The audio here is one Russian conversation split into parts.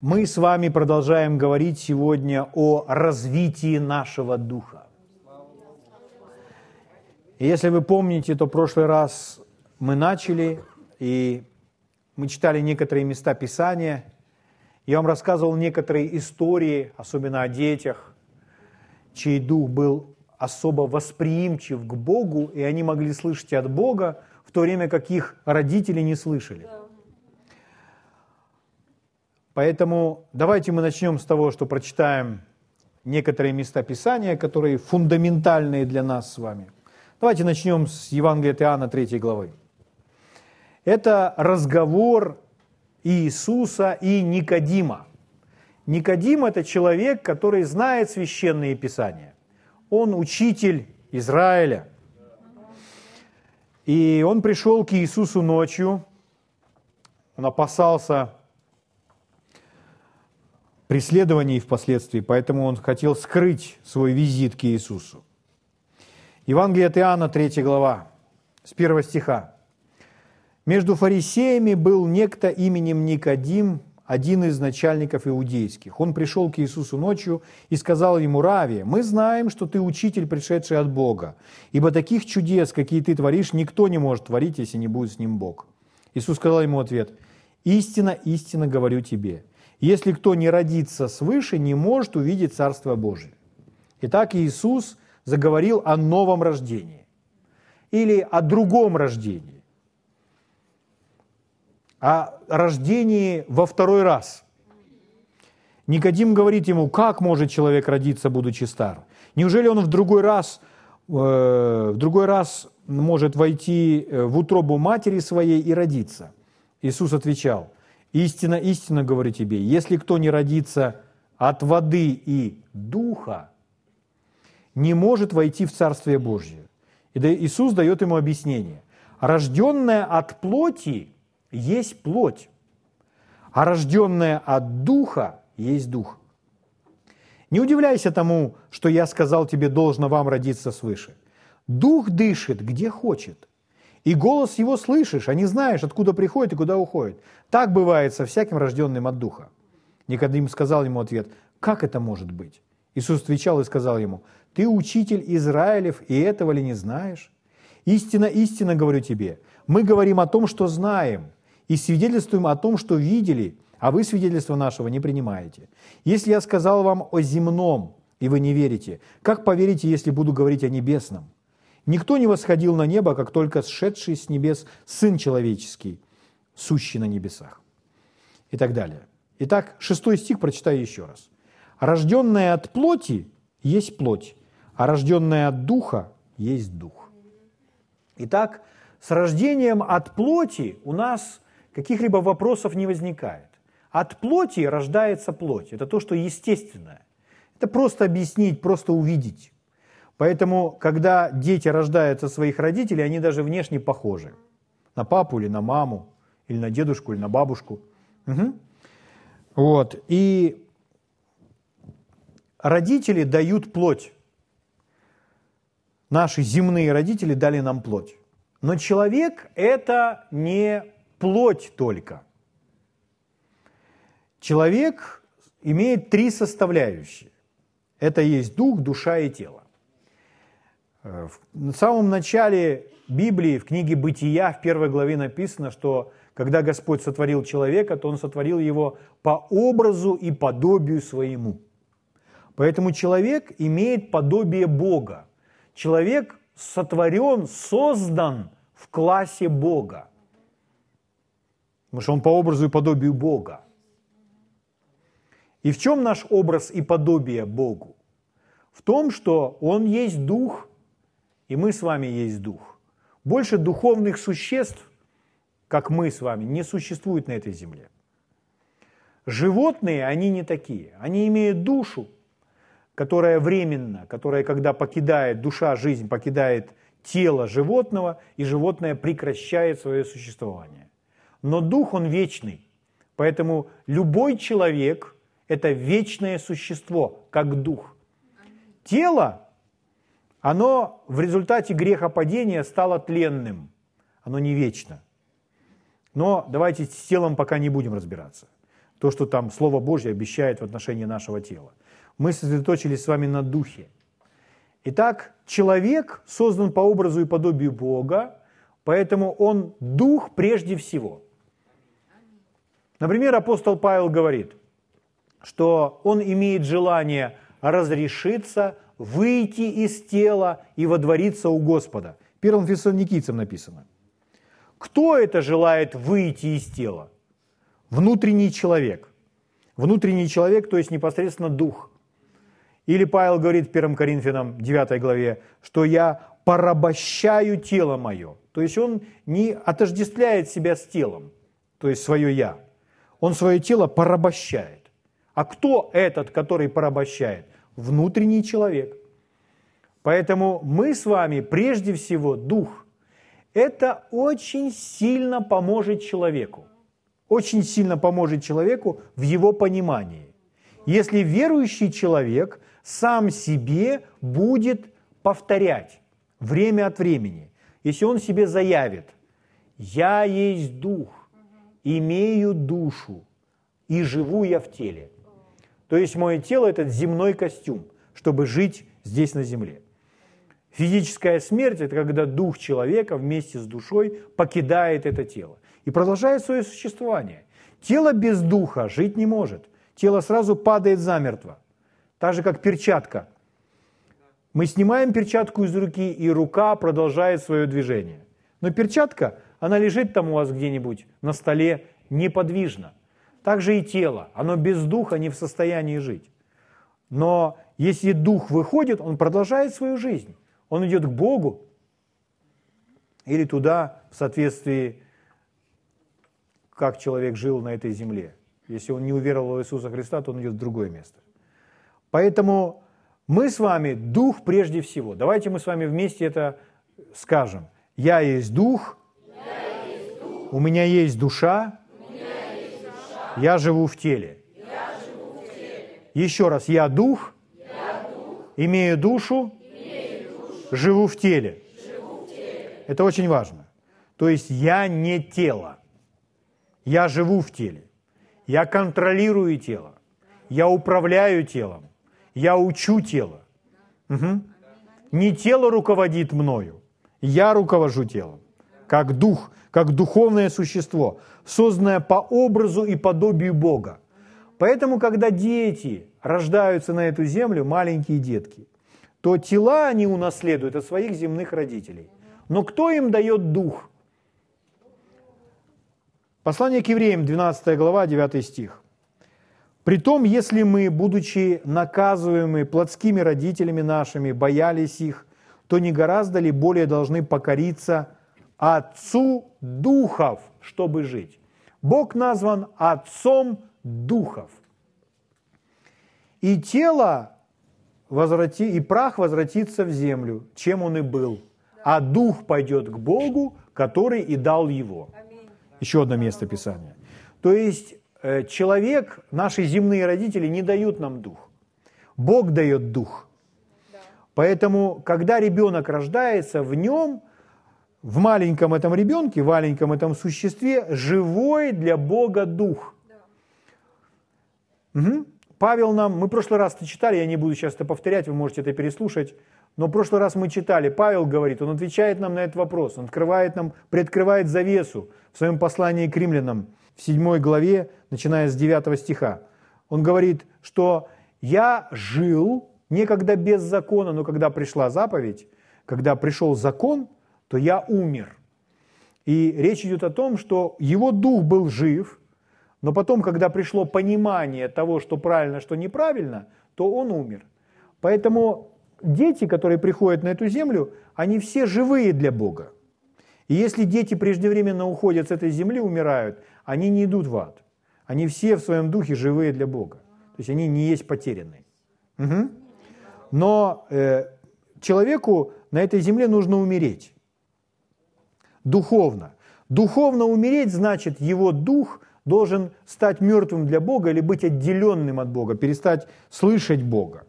Мы с вами продолжаем говорить сегодня о развитии нашего духа. И если вы помните, то в прошлый раз мы начали, и мы читали некоторые места Писания. Я вам рассказывал некоторые истории, особенно о детях, чей дух был особо восприимчив к Богу, и они могли слышать от Бога, в то время как их родители не слышали. Поэтому давайте мы начнем с того, что прочитаем некоторые места Писания, которые фундаментальные для нас с вами. Давайте начнем с Евангелия от Иоанна 3 главы. Это разговор Иисуса и Никодима. Никодим – это человек, который знает священные писания. Он учитель Израиля. И он пришел к Иисусу ночью, он опасался преследований впоследствии, поэтому он хотел скрыть свой визит к Иисусу. Евангелие от Иоанна, 3 глава, с 1 стиха. «Между фарисеями был некто именем Никодим, один из начальников иудейских. Он пришел к Иисусу ночью и сказал ему, «Рави, мы знаем, что ты учитель, пришедший от Бога, ибо таких чудес, какие ты творишь, никто не может творить, если не будет с ним Бог». Иисус сказал ему ответ, «Истина, истина говорю тебе, если кто не родится свыше, не может увидеть Царство Божие. Итак, Иисус заговорил о новом рождении или о другом рождении, о рождении во второй раз. Никодим говорит ему, как может человек родиться, будучи стар? Неужели он в другой раз, э, в другой раз может войти э, в утробу матери своей и родиться? Иисус отвечал – Истина, истина говорю тебе, если кто не родится от воды и духа, не может войти в Царствие Божье. И Иисус дает ему объяснение. Рожденная от плоти есть плоть, а рожденная от духа есть дух. Не удивляйся тому, что я сказал тебе, должно вам родиться свыше. Дух дышит, где хочет, и голос его слышишь, а не знаешь, откуда приходит и куда уходит. Так бывает со всяким рожденным от Духа. Никодим сказал ему ответ, как это может быть? Иисус отвечал и сказал ему, ты учитель Израилев, и этого ли не знаешь? Истина, истина говорю тебе, мы говорим о том, что знаем, и свидетельствуем о том, что видели, а вы свидетельство нашего не принимаете. Если я сказал вам о земном, и вы не верите, как поверите, если буду говорить о небесном? Никто не восходил на небо, как только сшедший с небес Сын Человеческий, сущий на небесах. И так далее. Итак, шестой стих прочитаю еще раз. «Рожденная от плоти есть плоть, а рожденная от духа есть дух». Итак, с рождением от плоти у нас каких-либо вопросов не возникает. От плоти рождается плоть. Это то, что естественное. Это просто объяснить, просто увидеть. Поэтому, когда дети рождаются своих родителей, они даже внешне похожи. На папу или на маму, или на дедушку, или на бабушку. Угу. Вот. И родители дают плоть. Наши земные родители дали нам плоть. Но человек – это не плоть только. Человек имеет три составляющие. Это есть дух, душа и тело. Э, в самом начале Библии, в книге «Бытия», в первой главе написано, что когда Господь сотворил человека, то Он сотворил его по образу и подобию своему. Поэтому человек имеет подобие Бога. Человек сотворен, создан в классе Бога. Потому что он по образу и подобию Бога. И в чем наш образ и подобие Богу? В том, что Он есть Дух, и мы с вами есть дух. Больше духовных существ, как мы с вами, не существует на этой земле. Животные, они не такие. Они имеют душу, которая временна, которая, когда покидает душа, жизнь покидает тело животного, и животное прекращает свое существование. Но дух, он вечный. Поэтому любой человек – это вечное существо, как дух. Тело оно в результате грехопадения стало тленным. Оно не вечно. Но давайте с телом пока не будем разбираться. то, что там Слово Божье обещает в отношении нашего тела. Мы сосредоточились с вами на духе. Итак, человек создан по образу и подобию Бога, поэтому он дух прежде всего. Например, апостол Павел говорит, что он имеет желание разрешиться, выйти из тела и водвориться у Господа. Первым фессалоникийцам написано. Кто это желает выйти из тела? Внутренний человек. Внутренний человек, то есть непосредственно дух. Или Павел говорит в 1 Коринфянам 9 главе, что я порабощаю тело мое. То есть он не отождествляет себя с телом, то есть свое «я». Он свое тело порабощает. А кто этот, который порабощает? Внутренний человек. Поэтому мы с вами прежде всего дух. Это очень сильно поможет человеку очень сильно поможет человеку в его понимании. Если верующий человек сам себе будет повторять время от времени, если он себе заявит, «Я есть дух, имею душу, и живу я в теле». То есть мое тело – это земной костюм, чтобы жить здесь на земле. Физическая смерть – это когда дух человека вместе с душой покидает это тело и продолжает свое существование. Тело без духа жить не может. Тело сразу падает замертво. Так же, как перчатка. Мы снимаем перчатку из руки, и рука продолжает свое движение. Но перчатка, она лежит там у вас где-нибудь на столе неподвижно. Так же и тело. Оно без духа не в состоянии жить. Но если дух выходит, он продолжает свою жизнь. Он идет к Богу или туда в соответствии как человек жил на этой земле. Если он не уверовал в Иисуса Христа, то он идет в другое место. Поэтому мы с вами дух прежде всего. Давайте мы с вами вместе это скажем. Я есть дух, я есть дух. у меня есть душа. Я, живу в теле. я живу в теле. Еще раз, я дух, я дух. Имею душу, живу в теле. Это очень важно. То есть я не тело. Я живу в теле. Я контролирую тело. Я управляю телом. Я учу тело. Угу. Не тело руководит мною. Я руковожу телом. Как дух, как духовное существо, созданное по образу и подобию Бога. Поэтому, когда дети рождаются на эту землю, маленькие детки, то тела они унаследуют от своих земных родителей. Но кто им дает дух? Послание к евреям, 12 глава, 9 стих. «Притом, если мы, будучи наказываемы плотскими родителями нашими, боялись их, то не гораздо ли более должны покориться Отцу Духов, чтобы жить?» Бог назван Отцом Духов. И тело возврати, и прах возвратится в землю, чем он и был, а дух пойдет к Богу, который и дал его. Еще одно место Писания. То есть э, человек, наши земные родители не дают нам дух. Бог дает дух. Поэтому, когда ребенок рождается, в нем, в маленьком этом ребенке, в маленьком этом существе, живой для Бога дух. Угу. Павел нам, мы в прошлый раз это читали, я не буду сейчас это повторять, вы можете это переслушать, но в прошлый раз мы читали, Павел говорит, он отвечает нам на этот вопрос, он открывает нам, приоткрывает завесу в своем послании к римлянам в 7 главе, начиная с 9 стиха. Он говорит, что я жил некогда без закона, но когда пришла заповедь, когда пришел закон, то я умер. И речь идет о том, что его дух был жив, но потом, когда пришло понимание того, что правильно, что неправильно, то он умер. Поэтому дети, которые приходят на эту землю, они все живые для Бога. И если дети преждевременно уходят с этой земли, умирают, они не идут в ад. Они все в своем духе живые для Бога. То есть они не есть потерянные. Угу. Но э, человеку на этой земле нужно умереть. Духовно. Духовно умереть значит, его дух должен стать мертвым для Бога или быть отделенным от Бога, перестать слышать Бога.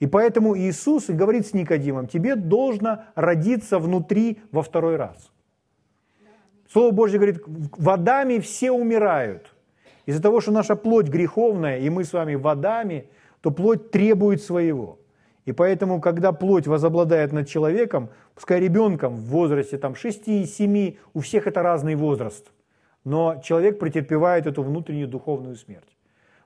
И поэтому Иисус говорит с Никодимом, тебе должно родиться внутри во второй раз. Слово Божье говорит, в Адаме все умирают. Из-за того, что наша плоть греховная, и мы с вами водами, то плоть требует своего. И поэтому, когда плоть возобладает над человеком, пускай ребенком в возрасте там, 6-7, у всех это разный возраст, но человек претерпевает эту внутреннюю духовную смерть.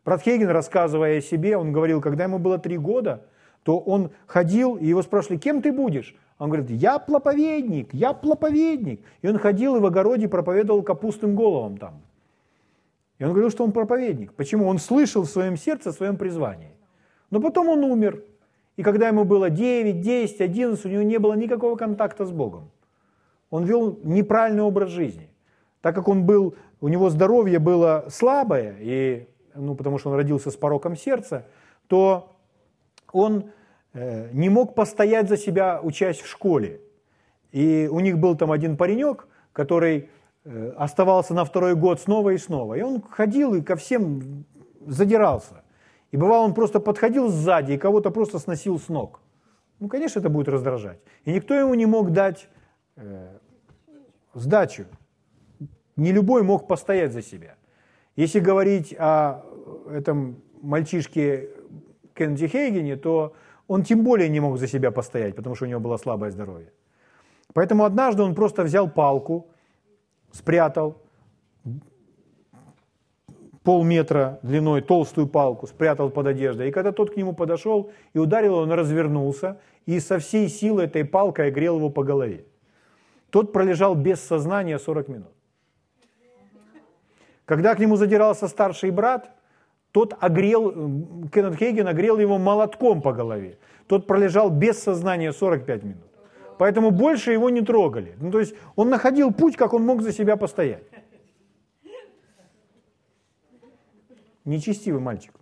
Брат Хейген, рассказывая о себе, он говорил, когда ему было три года, то он ходил, и его спрашивали, кем ты будешь? Он говорит, я проповедник, я проповедник. И он ходил и в огороде проповедовал капустным головам там. И он говорил, что он проповедник. Почему? Он слышал в своем сердце о своем призвании. Но потом он умер. И когда ему было 9, 10, 11, у него не было никакого контакта с Богом. Он вел неправильный образ жизни. Так как он был, у него здоровье было слабое, и, ну, потому что он родился с пороком сердца, то он э, не мог постоять за себя, учась в школе. И у них был там один паренек, который э, оставался на второй год снова и снова. И он ходил и ко всем задирался. И бывало, он просто подходил сзади и кого-то просто сносил с ног. Ну, конечно, это будет раздражать. И никто ему не мог дать э, сдачу. Не любой мог постоять за себя. Если говорить о этом мальчишке Кенди Хейгене, то он тем более не мог за себя постоять, потому что у него было слабое здоровье. Поэтому однажды он просто взял палку, спрятал, полметра длиной толстую палку, спрятал под одеждой. И когда тот к нему подошел и ударил, он развернулся и со всей силы этой палкой огрел его по голове. Тот пролежал без сознания 40 минут. Когда к нему задирался старший брат, тот огрел, Кеннет Хейген огрел его молотком по голове. Тот пролежал без сознания 45 минут. Поэтому больше его не трогали. Ну, то есть он находил путь, как он мог за себя постоять. Нечестивый мальчик.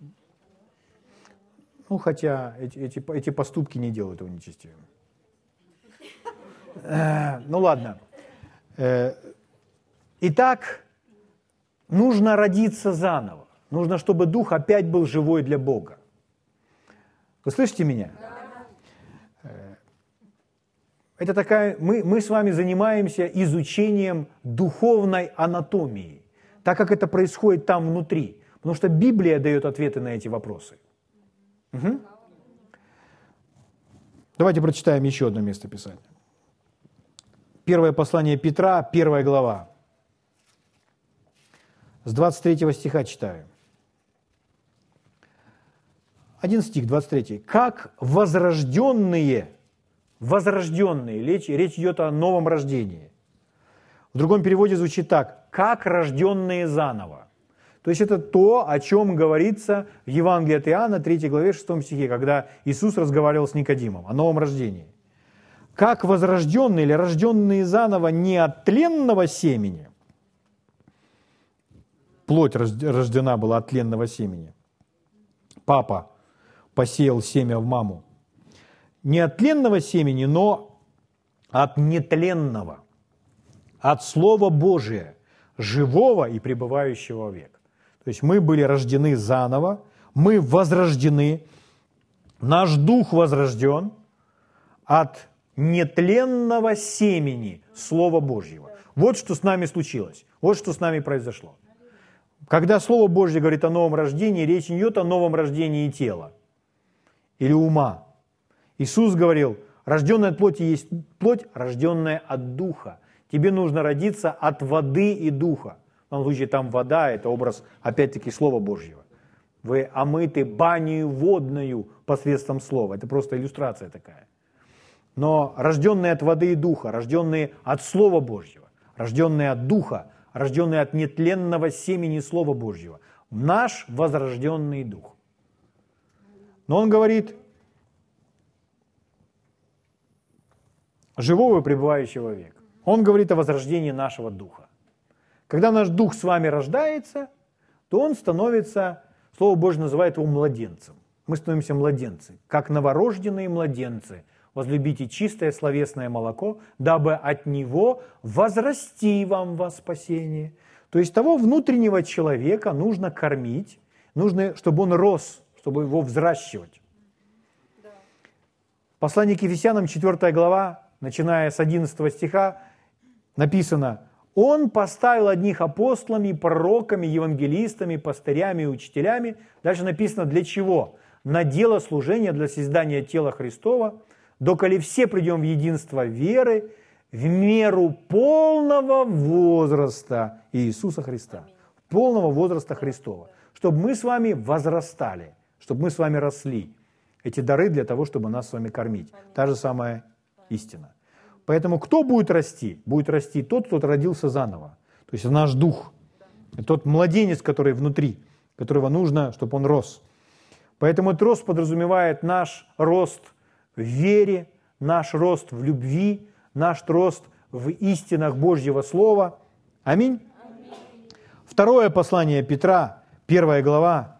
Ну, хотя эти, эти, эти поступки не делают его нечестивым. Э, ну ладно. Э, итак, нужно родиться заново. Нужно, чтобы дух опять был живой для Бога. Вы слышите меня? Э, это такая, мы, мы с вами занимаемся изучением духовной анатомии, так как это происходит там внутри. Потому что Библия дает ответы на эти вопросы. Угу. Давайте прочитаем еще одно место Писания. Первое послание Петра, первая глава. С 23 стиха читаю. Один стих, 23. «Как возрожденные, возрожденные, речь, речь идет о новом рождении». В другом переводе звучит так, «как рожденные заново». То есть это то, о чем говорится в Евангелии от Иоанна, 3 главе, 6 стихе, когда Иисус разговаривал с Никодимом о новом рождении. Как возрожденные или рожденные заново не от тленного семени, плоть рождена была от тленного семени, папа посеял семя в маму, не от тленного семени, но от нетленного, от Слова Божия, живого и пребывающего век. То есть мы были рождены заново, мы возрождены, наш дух возрожден от нетленного семени Слова Божьего. Вот что с нами случилось, вот что с нами произошло. Когда Слово Божье говорит о новом рождении, речь не идет о новом рождении тела или ума. Иисус говорил, рожденная от плоти есть плоть, рожденная от духа. Тебе нужно родиться от воды и духа. В данном случае там вода – это образ, опять-таки, Слова Божьего. Вы омыты банью водную посредством Слова. Это просто иллюстрация такая. Но рожденные от воды и духа, рожденные от Слова Божьего, рожденные от духа, рожденные от нетленного семени Слова Божьего, наш возрожденный дух. Но он говорит, живого и пребывающего века. Он говорит о возрождении нашего духа. Когда наш дух с вами рождается, то он становится, Слово Божье называет его младенцем. Мы становимся младенцы, как новорожденные младенцы. Возлюбите чистое словесное молоко, дабы от него возрасти вам во спасение. То есть того внутреннего человека нужно кормить, нужно, чтобы он рос, чтобы его взращивать. Послание к Ефесянам, 4 глава, начиная с 11 стиха, написано, Он поставил одних апостолами, пророками, евангелистами, пастырями и учителями. Дальше написано для чего? На дело служения для создания тела Христова, доколе все придем в единство веры, в меру полного возраста Иисуса Христа, полного возраста Христова, чтобы мы с вами возрастали, чтобы мы с вами росли. Эти дары для того, чтобы нас с вами кормить. Та же самая истина. Поэтому кто будет расти? Будет расти тот, кто родился заново. То есть наш дух. Тот младенец, который внутри, которого нужно, чтобы он рос. Поэтому этот рост подразумевает наш рост в вере, наш рост в любви, наш рост в истинах Божьего Слова. Аминь. Второе послание Петра, первая глава,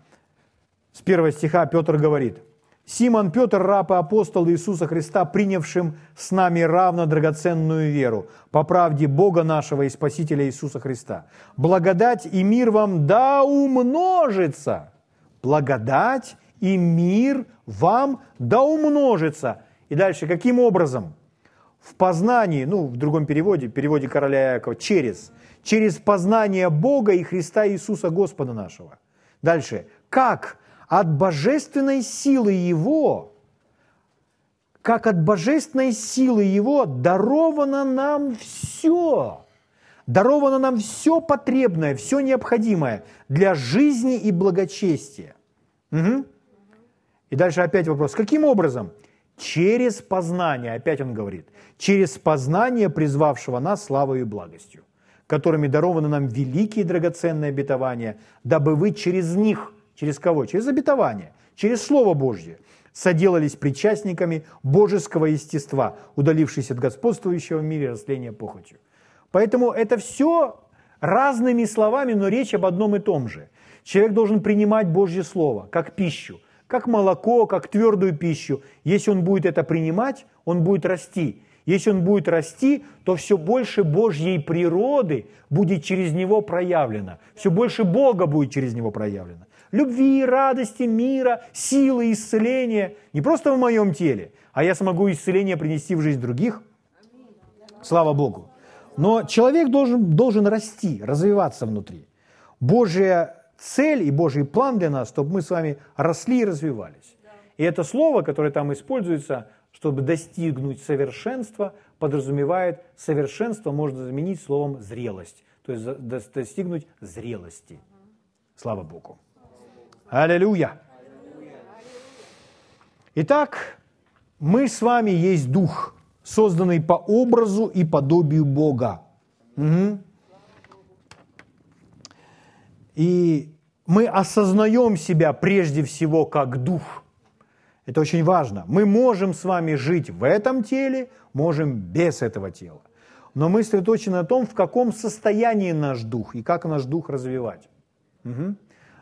с первого стиха Петр говорит, Симон Петр, раб и апостол Иисуса Христа, принявшим с нами равно драгоценную веру, по правде Бога нашего и Спасителя Иисуса Христа. Благодать и мир вам да умножится. Благодать и мир вам да умножится. И дальше, каким образом? В познании, ну, в другом переводе, переводе короля Якова, через. Через познание Бога и Христа Иисуса Господа нашего. Дальше. Как? от божественной силы Его, как от божественной силы Его даровано нам все. Даровано нам все потребное, все необходимое для жизни и благочестия. Угу. И дальше опять вопрос. Каким образом? Через познание, опять он говорит, через познание призвавшего нас славой и благостью, которыми дарованы нам великие драгоценные обетования, дабы вы через них – Через кого? Через обетование, через Слово Божье. Соделались причастниками божеского естества, удалившись от господствующего в мире растления похотью. Поэтому это все разными словами, но речь об одном и том же. Человек должен принимать Божье Слово как пищу, как молоко, как твердую пищу. Если он будет это принимать, он будет расти. Если он будет расти, то все больше Божьей природы будет через него проявлено. Все больше Бога будет через него проявлено любви, радости, мира, силы, исцеления. Не просто в моем теле, а я смогу исцеление принести в жизнь других. Слава Богу. Но человек должен, должен расти, развиваться внутри. Божья цель и Божий план для нас, чтобы мы с вами росли и развивались. И это слово, которое там используется, чтобы достигнуть совершенства, подразумевает совершенство можно заменить словом зрелость. То есть достигнуть зрелости. Слава Богу. Аллилуйя. Итак, мы с вами есть дух, созданный по образу и подобию Бога. Угу. И мы осознаем себя прежде всего как дух. Это очень важно. Мы можем с вами жить в этом теле, можем без этого тела. Но мы сосредоточены на том, в каком состоянии наш дух и как наш дух развивать. Угу.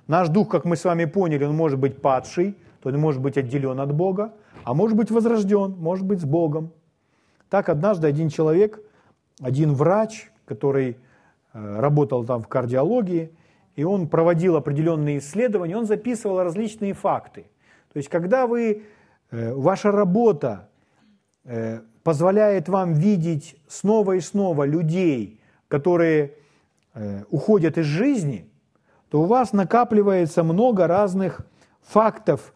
Наш дух, как мы с вами поняли, он может быть падший, то он может быть отделен от Бога, а может быть возрожден, может быть с Богом. Так однажды один человек, один врач, который э, работал там в кардиологии, и он проводил определенные исследования, он записывал различные факты. То есть, когда вы, э, ваша работа э, позволяет вам видеть снова и снова людей, которые уходят из жизни – то у вас накапливается много разных фактов,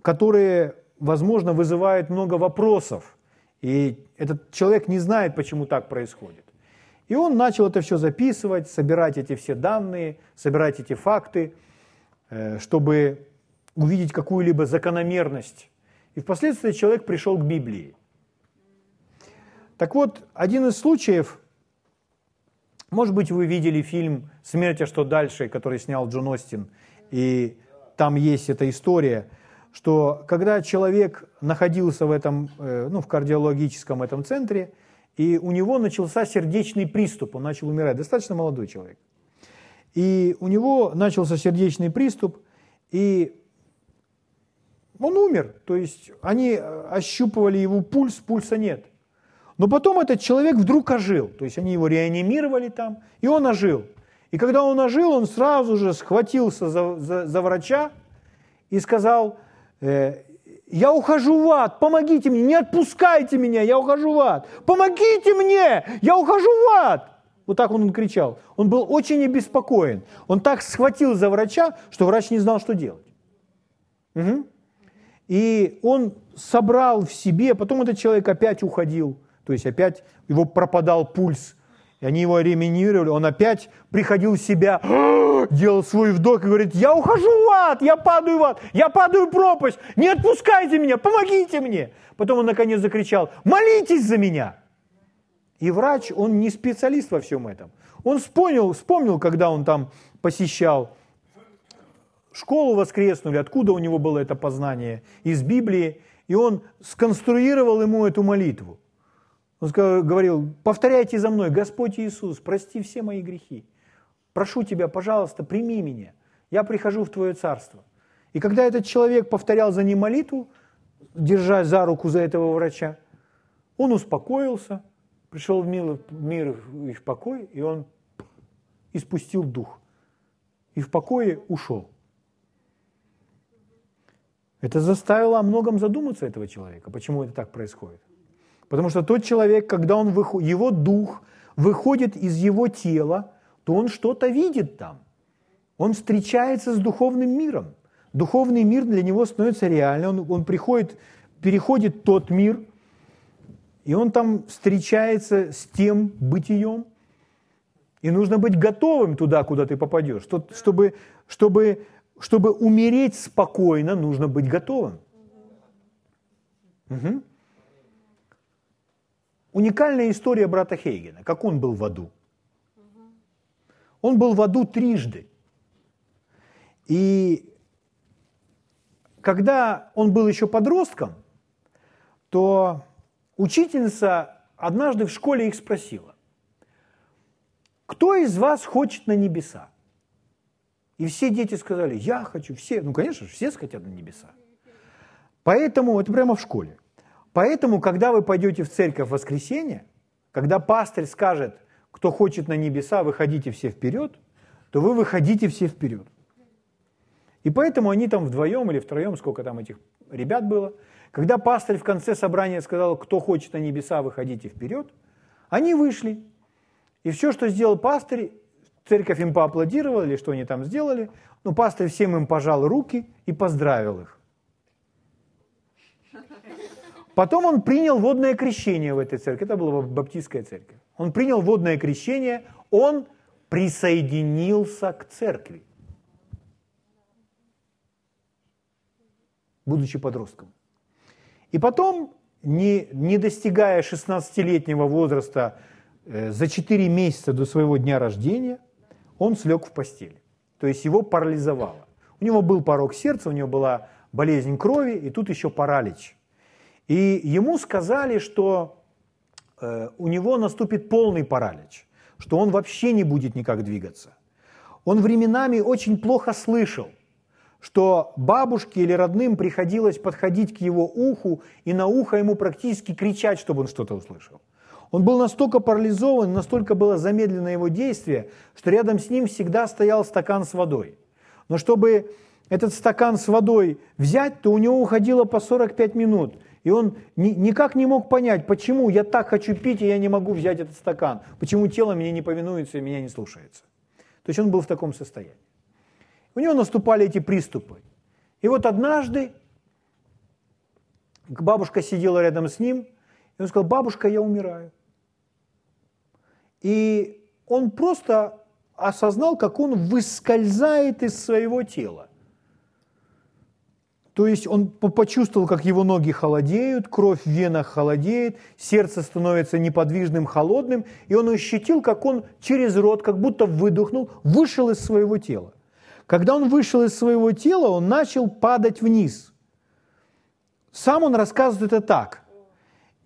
которые, возможно, вызывают много вопросов. И этот человек не знает, почему так происходит. И он начал это все записывать, собирать эти все данные, собирать эти факты, э, чтобы увидеть какую-либо закономерность. И впоследствии человек пришел к Библии. Так вот, один из случаев, может быть, вы видели фильм «Смерть, а что дальше», который снял Джон Остин, и там есть эта история, что когда человек находился в этом, э, ну, в кардиологическом этом центре, и у него начался сердечный приступ, он начал умирать, достаточно молодой человек. И у него начался сердечный приступ, и он умер. То есть они ощупывали его пульс, пульса нет – но потом этот человек вдруг ожил. То есть они его реанимировали там, и он ожил. И когда он ожил, он сразу же схватился за, за, за врача и сказал, э, я ухожу в ад, помогите мне, не отпускайте меня, я ухожу в ад. Помогите мне, я ухожу в ад. Вот так он кричал. Он был очень обеспокоен. Он так схватил за врача, что врач не знал, что делать. Угу. И он собрал в себе, потом этот человек опять уходил, то есть опять его пропадал пульс, и они его реминировали, он опять приходил в себя, делал свой вдох и говорит, я ухожу в ад, я падаю в ад, я падаю в пропасть, не отпускайте меня, помогите мне. Потом он наконец закричал, молитесь за меня. И врач, он не специалист во всем этом. Он вспомнил, вспомнил, когда он там посещал школу воскресную, откуда у него было это познание, из Библии, и он сконструировал ему эту молитву. Он говорил, повторяйте за мной, Господь Иисус, прости все мои грехи. Прошу тебя, пожалуйста, прими меня. Я прихожу в Твое Царство. И когда этот человек повторял за ним молитву, держась за руку за этого врача, он успокоился, пришел в мир, и в покой, и он испустил дух. И в покое ушел. Это заставило о многом задуматься этого человека, почему это так происходит. Потому что тот человек, когда он выходит, его дух выходит из его тела, то он что-то видит там. Он встречается с духовным миром. Духовный мир для него становится реальным. Он, он приходит, переходит тот мир, и он там встречается с тем бытием. И нужно быть готовым туда, куда ты попадешь. Чтобы, чтобы, чтобы умереть спокойно, нужно быть готовым. Угу. Уникальная история брата Хейгена, как он был в аду. Он был в аду трижды. И когда он был еще подростком, то учительница однажды в школе их спросила, кто из вас хочет на небеса? И все дети сказали, я хочу, все, ну, конечно же, все хотят на небеса. Поэтому, это прямо в школе, Поэтому, когда вы пойдете в церковь в воскресенье, когда пастырь скажет, кто хочет на небеса, выходите все вперед, то вы выходите все вперед. И поэтому они там вдвоем или втроем, сколько там этих ребят было, когда пастырь в конце собрания сказал, кто хочет на небеса, выходите вперед, они вышли. И все, что сделал пастырь, церковь им поаплодировала, или что они там сделали, но пастырь всем им пожал руки и поздравил их. Потом он принял водное крещение в этой церкви. Это была баптистская церковь. Он принял водное крещение, он присоединился к церкви, будучи подростком. И потом, не, не достигая 16-летнего возраста, э, за 4 месяца до своего дня рождения, он слег в постель. То есть его парализовало. У него был порог сердца, у него была болезнь крови, и тут еще паралич. И ему сказали, что э, у него наступит полный паралич, что он вообще не будет никак двигаться. Он временами очень плохо слышал, что бабушке или родным приходилось подходить к его уху и на ухо ему практически кричать, чтобы он что-то услышал. Он был настолько парализован, настолько было замедлено его действие, что рядом с ним всегда стоял стакан с водой. Но чтобы этот стакан с водой взять, то у него уходило по 45 минут – и он ни, никак не мог понять, почему я так хочу пить, и я не могу взять этот стакан. Почему тело мне не повинуется и меня не слушается. То есть он был в таком состоянии. У него наступали эти приступы. И вот однажды бабушка сидела рядом с ним, и он сказал, бабушка, я умираю. И он просто осознал, как он выскользает из своего тела. То есть он почувствовал, как его ноги холодеют, кровь в венах холодеет, сердце становится неподвижным, холодным, и он ощутил, как он через рот, как будто выдохнул, вышел из своего тела. Когда он вышел из своего тела, он начал падать вниз. Сам он рассказывает это так.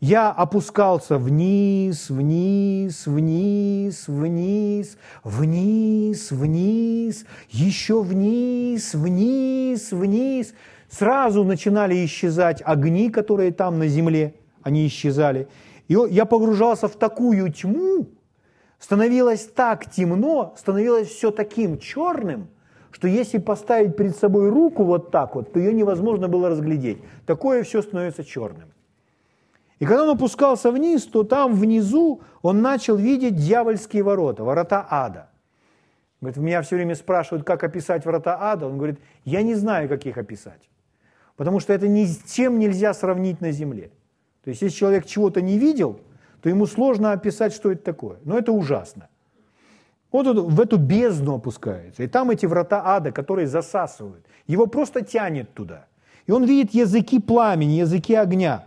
Я опускался вниз, вниз, вниз, вниз, вниз, вниз, еще вниз, вниз, вниз сразу начинали исчезать огни, которые там на земле, они исчезали. И я погружался в такую тьму, становилось так темно, становилось все таким черным, что если поставить перед собой руку вот так вот, то ее невозможно было разглядеть. Такое все становится черным. И когда он опускался вниз, то там внизу он начал видеть дьявольские ворота, ворота ада. Говорит, меня все время спрашивают, как описать врата ада. Он говорит, я не знаю, как их описать. Потому что это ни с чем нельзя сравнить на земле. То есть, если человек чего-то не видел, то ему сложно описать, что это такое. Но это ужасно. Вот он в эту бездну опускается. И там эти врата ада, которые засасывают. Его просто тянет туда. И он видит языки пламени, языки огня.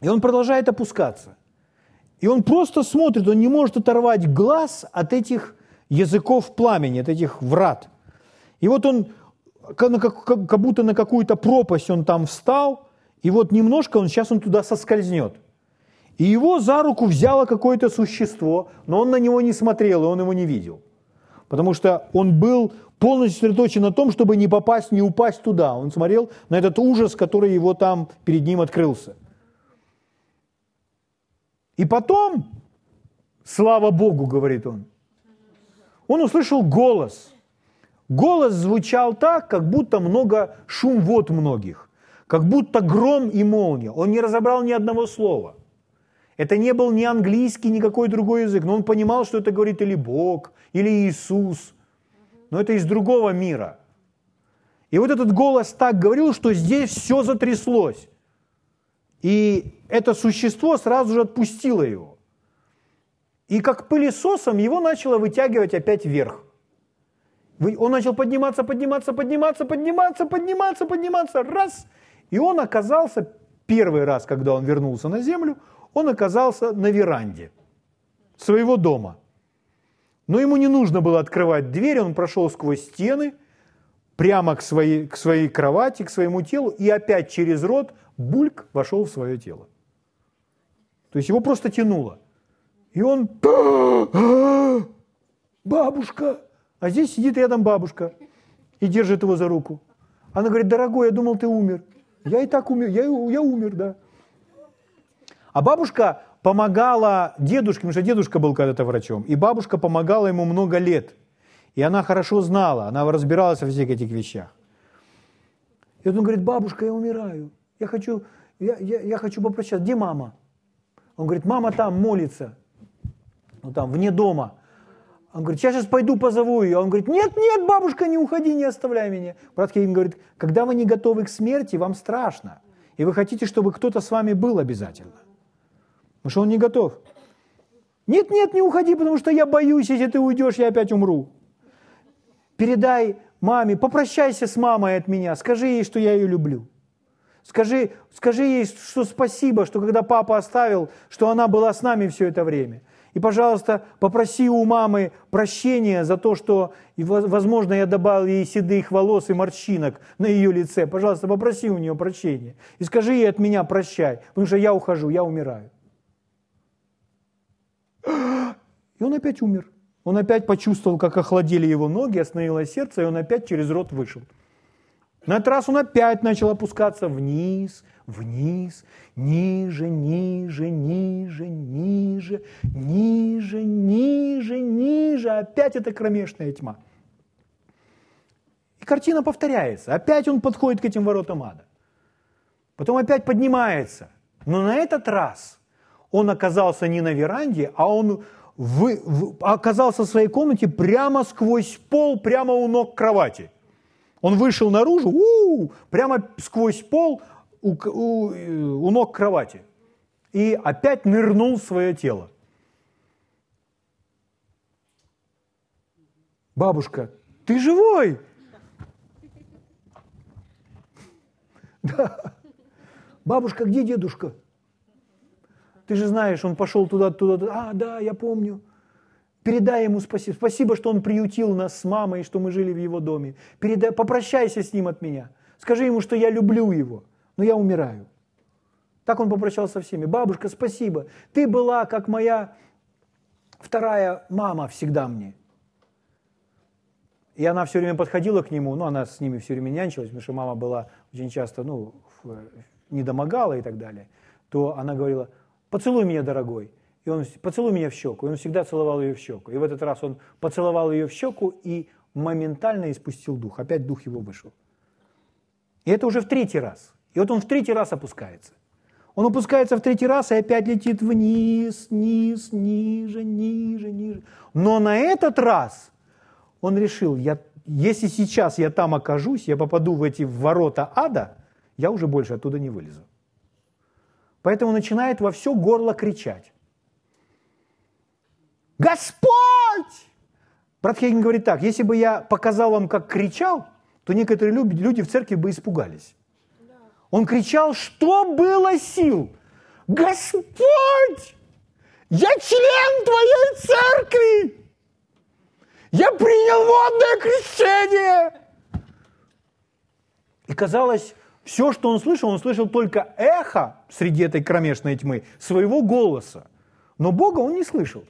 И он продолжает опускаться. И он просто смотрит, он не может оторвать глаз от этих языков пламени, от этих врат. И вот он, как будто на какую-то пропасть он там встал, и вот немножко он, сейчас он туда соскользнет. И его за руку взяло какое-то существо, но он на него не смотрел, и он его не видел. Потому что он был полностью сосредоточен на том, чтобы не попасть, не упасть туда. Он смотрел на этот ужас, который его там перед ним открылся. И потом, слава Богу, говорит он, он услышал голос. Голос звучал так, как будто много шум вод многих, как будто гром и молния. Он не разобрал ни одного слова. Это не был ни английский, ни какой другой язык, но он понимал, что это говорит или Бог, или Иисус. Но это из другого мира. И вот этот голос так говорил, что здесь все затряслось. И это существо сразу же отпустило его. И как пылесосом его начало вытягивать опять вверх. Он начал подниматься, подниматься, подниматься, подниматься, подниматься, подниматься, раз. И он оказался, первый раз, когда он вернулся на землю, он оказался на веранде своего дома. Но ему не нужно было открывать дверь, он прошел сквозь стены, прямо к своей, к своей кровати, к своему телу, и опять через рот бульк вошел в свое тело. То есть его просто тянуло. И он, бабушка, а здесь сидит рядом бабушка и держит его за руку. Она говорит, дорогой, я думал, ты умер. Я и так умер, я, я умер, да. А бабушка помогала дедушке, потому что дедушка был когда-то врачом, и бабушка помогала ему много лет. И она хорошо знала, она разбиралась во всех этих вещах. И он говорит, бабушка, я умираю. Я хочу, я, я, я хочу попрощаться. Где мама? Он говорит, мама там молится, ну там, вне дома. Он говорит, я сейчас пойду позову ее. Он говорит, нет, нет, бабушка, не уходи, не оставляй меня. Брат Кевин говорит, когда вы не готовы к смерти, вам страшно. И вы хотите, чтобы кто-то с вами был обязательно. Потому что он не готов. Нет, нет, не уходи, потому что я боюсь, если ты уйдешь, я опять умру. Передай маме, попрощайся с мамой от меня, скажи ей, что я ее люблю. Скажи, скажи ей, что спасибо, что когда папа оставил, что она была с нами все это время. И, пожалуйста, попроси у мамы прощения за то, что, возможно, я добавил ей седых волос и морщинок на ее лице. Пожалуйста, попроси у нее прощения. И скажи ей от меня прощай, потому что я ухожу, я умираю. И он опять умер. Он опять почувствовал, как охладели его ноги, остановилось сердце, и он опять через рот вышел. На этот раз он опять начал опускаться вниз, вниз, ниже, ниже, ниже, ниже, ниже, ниже, ниже. Опять эта кромешная тьма. И картина повторяется. Опять он подходит к этим воротам ада. Потом опять поднимается. Но на этот раз он оказался не на веранде, а он в, в, оказался в своей комнате прямо сквозь пол, прямо у ног кровати. Он вышел наружу, у-у, прямо сквозь пол у, у, у ног кровати. И опять нырнул в свое тело. Бабушка, ты живой? Да. Бабушка, где дедушка? Ты же знаешь, он пошел туда, туда, туда. А, да, я помню. Передай ему спасибо. Спасибо, что он приютил нас с мамой, что мы жили в его доме. Передай, попрощайся с ним от меня. Скажи ему, что я люблю его, но я умираю. Так он попрощался со всеми. Бабушка, спасибо. Ты была, как моя вторая мама всегда мне. И она все время подходила к нему, ну, она с ними все время нянчилась, потому что мама была очень часто, ну, недомогала и так далее. То она говорила, поцелуй меня, дорогой. И он, поцелуй меня в щеку. И он всегда целовал ее в щеку. И в этот раз он поцеловал ее в щеку и моментально испустил дух. Опять дух его вышел. И это уже в третий раз. И вот он в третий раз опускается. Он опускается в третий раз и опять летит вниз, вниз, ниже, ниже, ниже. Но на этот раз он решил, я, если сейчас я там окажусь, я попаду в эти ворота ада, я уже больше оттуда не вылезу. Поэтому начинает во все горло кричать. Господь! Брат Хейген говорит так, если бы я показал вам, как кричал, то некоторые люди в церкви бы испугались. Он кричал, что было сил. Господь, я член Твоей церкви. Я принял водное крещение. И казалось, все, что он слышал, он слышал только эхо среди этой кромешной тьмы своего голоса. Но Бога он не слышал.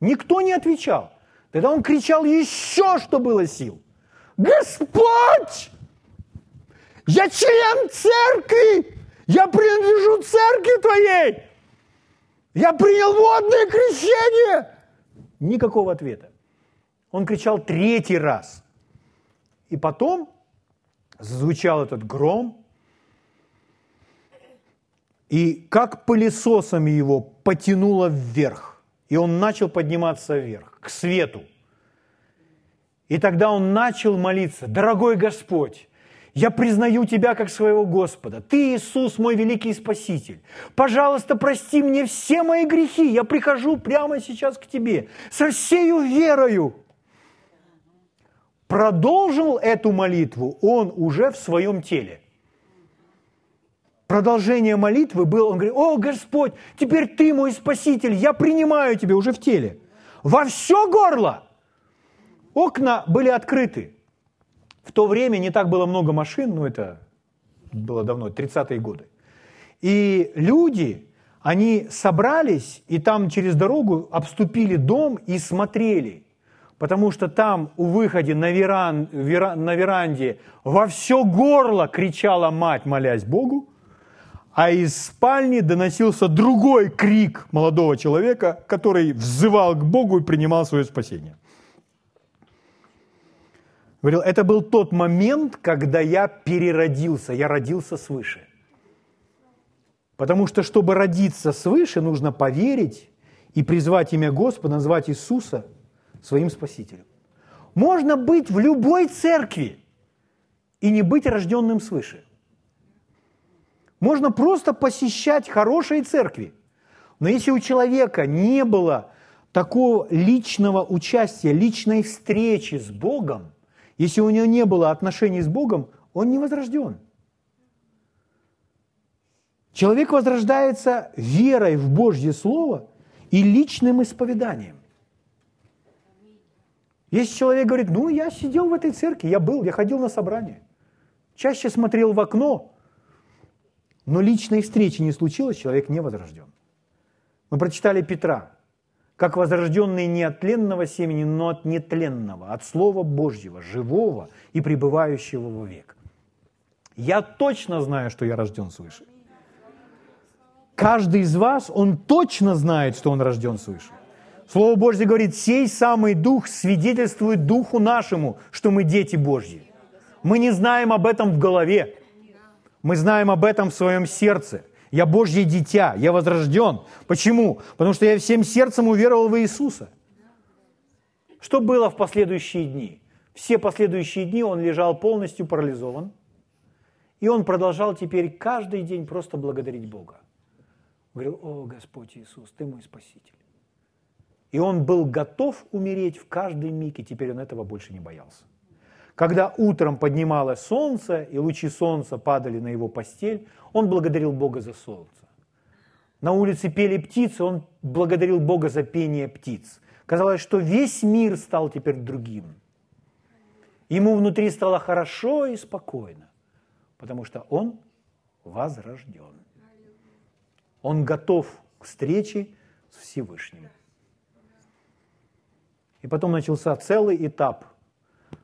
Никто не отвечал. Тогда он кричал еще, что было сил. Господь! Я член церкви! Я принадлежу церкви твоей! Я принял водное крещение! Никакого ответа. Он кричал третий раз. И потом звучал этот гром, и как пылесосами его потянуло вверх. И он начал подниматься вверх, к свету. И тогда он начал молиться, дорогой Господь, я признаю Тебя как своего Господа. Ты, Иисус, мой великий Спаситель. Пожалуйста, прости мне все мои грехи. Я прихожу прямо сейчас к Тебе со всею верою. Продолжил эту молитву он уже в своем теле. Продолжение молитвы было, он говорит, о, Господь, теперь Ты мой Спаситель, я принимаю Тебя уже в теле. Во все горло. Окна были открыты. В то время не так было много машин, ну это было давно, 30-е годы. И люди, они собрались и там через дорогу обступили дом и смотрели. Потому что там у выхода на, веран, вера, на веранде во все горло кричала мать, молясь Богу, а из спальни доносился другой крик молодого человека, который взывал к Богу и принимал свое спасение. Говорил, это был тот момент, когда я переродился, я родился свыше. Потому что, чтобы родиться свыше, нужно поверить и призвать имя Господа, назвать Иисуса своим Спасителем. Можно быть в любой церкви и не быть рожденным свыше. Можно просто посещать хорошие церкви. Но если у человека не было такого личного участия, личной встречи с Богом – если у него не было отношений с Богом, он не возрожден. Человек возрождается верой в Божье Слово и личным исповеданием. Если человек говорит, ну, я сидел в этой церкви, я был, я ходил на собрание, чаще смотрел в окно, но личной встречи не случилось, человек не возрожден. Мы прочитали Петра как возрожденный не от тленного семени, но от нетленного, от Слова Божьего, живого и пребывающего вовек. Я точно знаю, что я рожден свыше. Каждый из вас, он точно знает, что он рожден свыше. Слово Божье говорит, сей самый Дух свидетельствует Духу нашему, что мы дети Божьи. Мы не знаем об этом в голове, мы знаем об этом в своем сердце. Я Божье дитя, я возрожден. Почему? Потому что я всем сердцем уверовал в Иисуса. Что было в последующие дни? Все последующие дни он лежал полностью парализован, и он продолжал теперь каждый день просто благодарить Бога. Говорил, о Господь Иисус, Ты мой Спаситель. И он был готов умереть в каждый миг, и теперь он этого больше не боялся. Когда утром поднималось солнце, и лучи солнца падали на его постель, он благодарил Бога за солнце. На улице пели птицы, он благодарил Бога за пение птиц. Казалось, что весь мир стал теперь другим. Ему внутри стало хорошо и спокойно, потому что он возрожден. Он готов к встрече с Всевышним. И потом начался целый этап –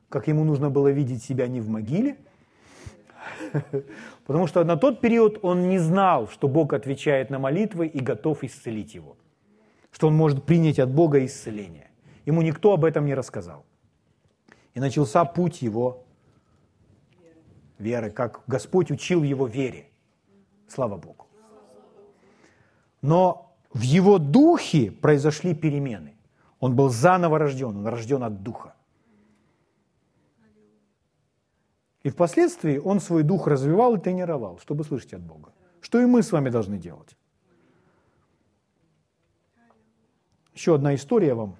как ему нужно было видеть себя не в могиле, потому что на тот период он не знал, что Бог отвечает на молитвы и готов исцелить его, что он может принять от Бога исцеление. Ему никто об этом не рассказал. И начался путь его веры, как Господь учил его вере. Слава Богу. Но в его духе произошли перемены. Он был заново рожден, он рожден от духа. И впоследствии он свой дух развивал и тренировал, чтобы слышать от Бога. Что и мы с вами должны делать. Еще одна история вам.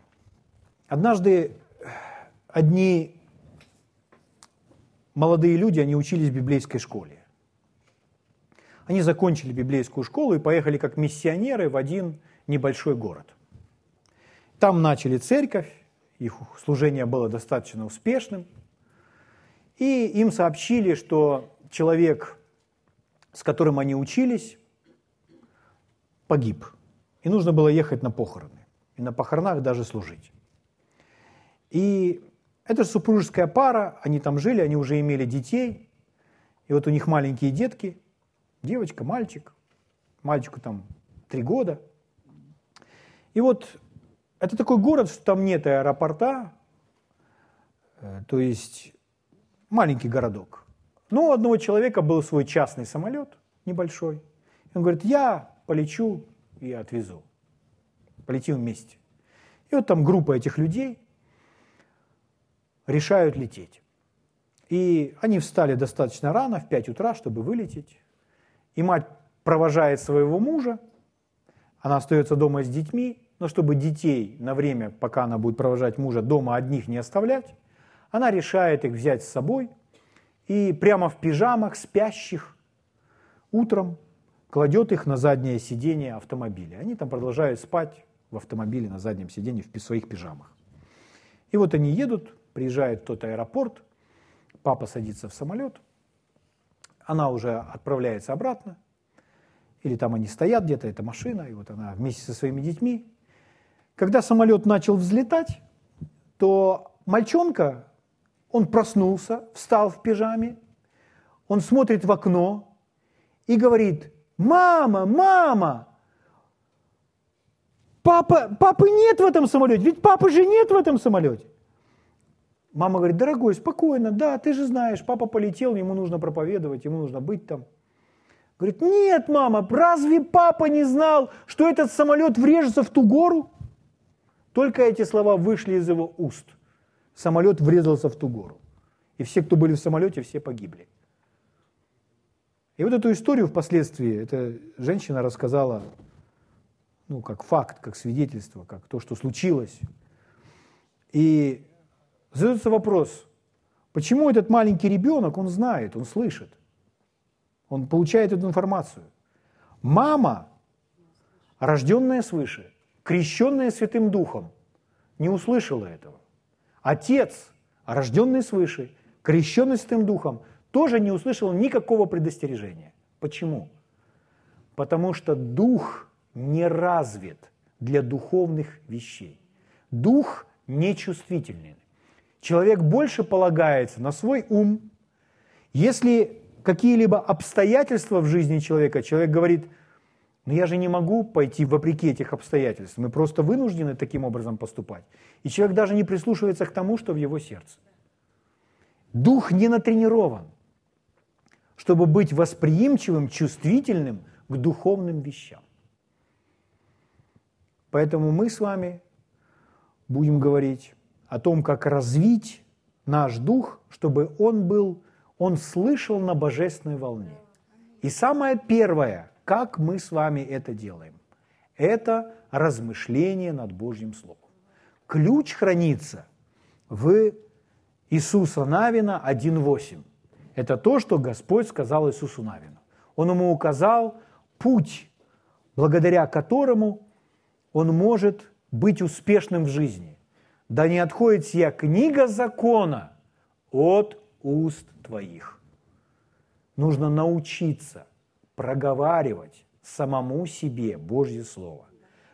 Однажды одни молодые люди, они учились в библейской школе. Они закончили библейскую школу и поехали как миссионеры в один небольшой город. Там начали церковь, их служение было достаточно успешным, и им сообщили, что человек, с которым они учились, погиб. И нужно было ехать на похороны. И на похоронах даже служить. И это супружеская пара, они там жили, они уже имели детей. И вот у них маленькие детки, девочка, мальчик. Мальчику там три года. И вот это такой город, что там нет аэропорта, э, то есть маленький городок. Но у одного человека был свой частный самолет небольшой. Он говорит, я полечу и отвезу. Полетим вместе. И вот там группа этих людей решают лететь. И они встали достаточно рано, в 5 утра, чтобы вылететь. И мать провожает своего мужа, она остается дома с детьми, но чтобы детей на время, пока она будет провожать мужа, дома одних не оставлять, она решает их взять с собой и прямо в пижамах, спящих, утром кладет их на заднее сиденье автомобиля. Они там продолжают спать в автомобиле на заднем сиденье в своих пижамах. И вот они едут, приезжают в тот аэропорт, папа садится в самолет, она уже отправляется обратно, или там они стоят где-то, это машина, и вот она вместе со своими детьми. Когда самолет начал взлетать, то мальчонка он проснулся, встал в пижаме, он смотрит в окно и говорит, мама, мама, папа, папы нет в этом самолете, ведь папы же нет в этом самолете. Мама говорит, дорогой, спокойно, да, ты же знаешь, папа полетел, ему нужно проповедовать, ему нужно быть там. Говорит, нет, мама, разве папа не знал, что этот самолет врежется в ту гору? Только эти слова вышли из его уст – самолет врезался в ту гору. И все, кто были в самолете, все погибли. И вот эту историю впоследствии эта женщина рассказала, ну, как факт, как свидетельство, как то, что случилось. И задается вопрос, почему этот маленький ребенок, он знает, он слышит, он получает эту информацию. Мама, рожденная свыше, крещенная Святым Духом, не услышала этого. Отец, рожденный свыше, крещенный Святым Духом, тоже не услышал никакого предостережения. Почему? Потому что дух не развит для духовных вещей. Дух нечувствительный. Человек больше полагается на свой ум. Если какие-либо обстоятельства в жизни человека, человек говорит – но я же не могу пойти вопреки этих обстоятельств. Мы просто вынуждены таким образом поступать. И человек даже не прислушивается к тому, что в его сердце. Дух не натренирован, чтобы быть восприимчивым, чувствительным к духовным вещам. Поэтому мы с вами будем говорить о том, как развить наш дух, чтобы он был, он слышал на божественной волне. И самое первое – как мы с вами это делаем? Это размышление над Божьим Словом. Ключ хранится в Иисуса Навина 1.8. Это то, что Господь сказал Иисусу Навину. Он ему указал путь, благодаря которому он может быть успешным в жизни. Да не отходит сия книга закона от уст твоих. Нужно научиться – проговаривать самому себе Божье Слово,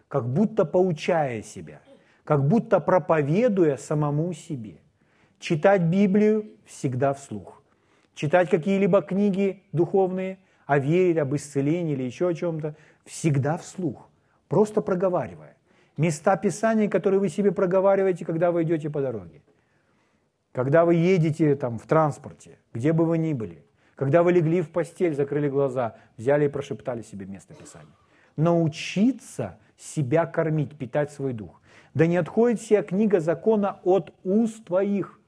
как будто поучая себя, как будто проповедуя самому себе. Читать Библию всегда вслух. Читать какие-либо книги духовные о вере, об исцелении или еще о чем-то, всегда вслух, просто проговаривая. Места Писания, которые вы себе проговариваете, когда вы идете по дороге. Когда вы едете там, в транспорте, где бы вы ни были – когда вы легли в постель, закрыли глаза, взяли и прошептали себе место Писания. научиться себя кормить, питать свой дух. Да не отходит сия книга закона от уст твоих,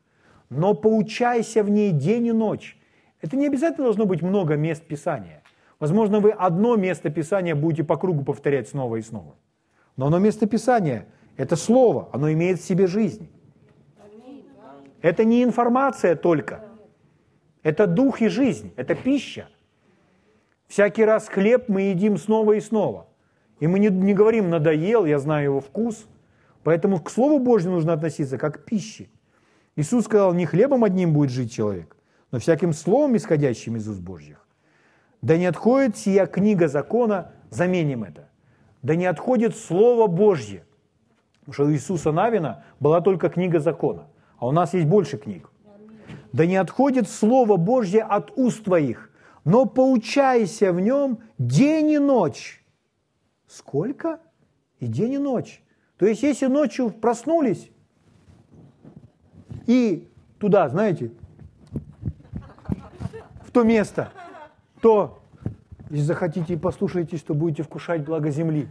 но поучайся в ней день и ночь. Это не обязательно должно быть много мест Писания. Возможно, вы одно место Писания будете по кругу повторять снова и снова. Но оно место Писания – это слово, оно имеет в себе жизнь. Это не информация только. Это дух и жизнь, это пища. Всякий раз хлеб мы едим снова и снова. И мы не, не говорим «надоел, я знаю его вкус». Поэтому к Слову Божьему нужно относиться как к пище. Иисус сказал, не хлебом одним будет жить человек, но всяким словом, исходящим из уст Божьих. Да не отходит сия книга закона, заменим это. Да не отходит Слово Божье. Потому что у Иисуса Навина была только книга закона, а у нас есть больше книг. Да не отходит Слово Божье от уст твоих, но поучайся в нем день и ночь. Сколько? И день и ночь. То есть, если ночью проснулись и туда, знаете, в то место, то, если захотите и послушаете, что будете вкушать благо земли.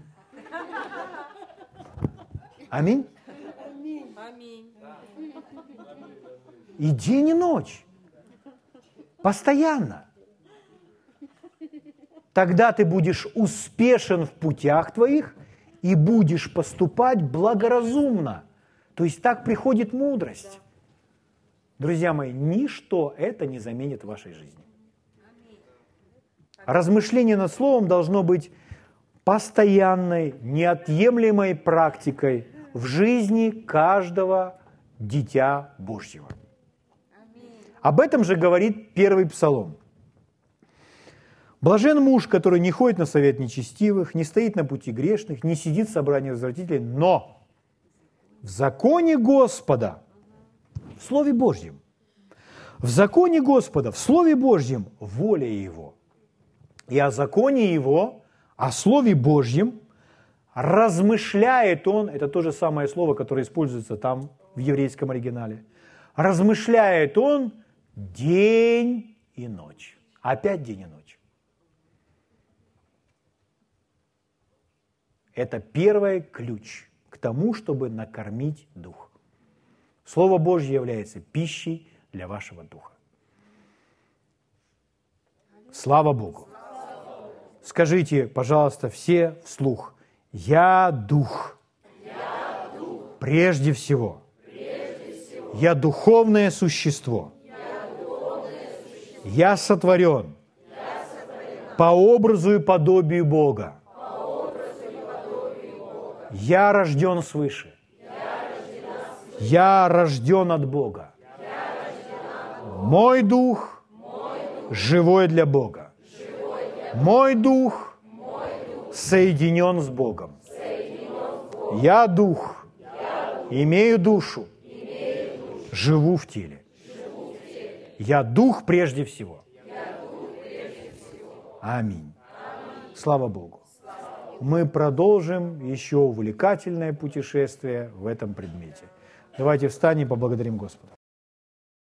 Аминь. И день и ночь. Постоянно тогда ты будешь успешен в путях твоих и будешь поступать благоразумно. То есть так приходит мудрость. Друзья мои, ничто это не заменит вашей жизни. Размышление над словом должно быть постоянной, неотъемлемой практикой в жизни каждого дитя Божьего. Об этом же говорит первый псалом. Блажен муж, который не ходит на совет нечестивых, не стоит на пути грешных, не сидит в собрании развратителей, но в законе Господа, в Слове Божьем, в законе Господа, в Слове Божьем воля Его. И о законе Его, о Слове Божьем размышляет он, это то же самое слово, которое используется там в еврейском оригинале, размышляет он день и ночь. Опять день и ночь. Это первый ключ к тому, чтобы накормить дух. Слово Божье является пищей для вашего духа. Слава Богу! Скажите, пожалуйста, все вслух. Я дух. Прежде, всего. Прежде всего. Я духовное существо. Я, сотворен по образу и подобию Бога. Я рожден свыше. Я рожден от Бога. Мой дух живой для Бога. Мой дух соединен с Богом. Я дух, имею душу, живу в теле. Я дух прежде всего. Аминь. Слава Богу мы продолжим еще увлекательное путешествие в этом предмете. Давайте встанем и поблагодарим Господа.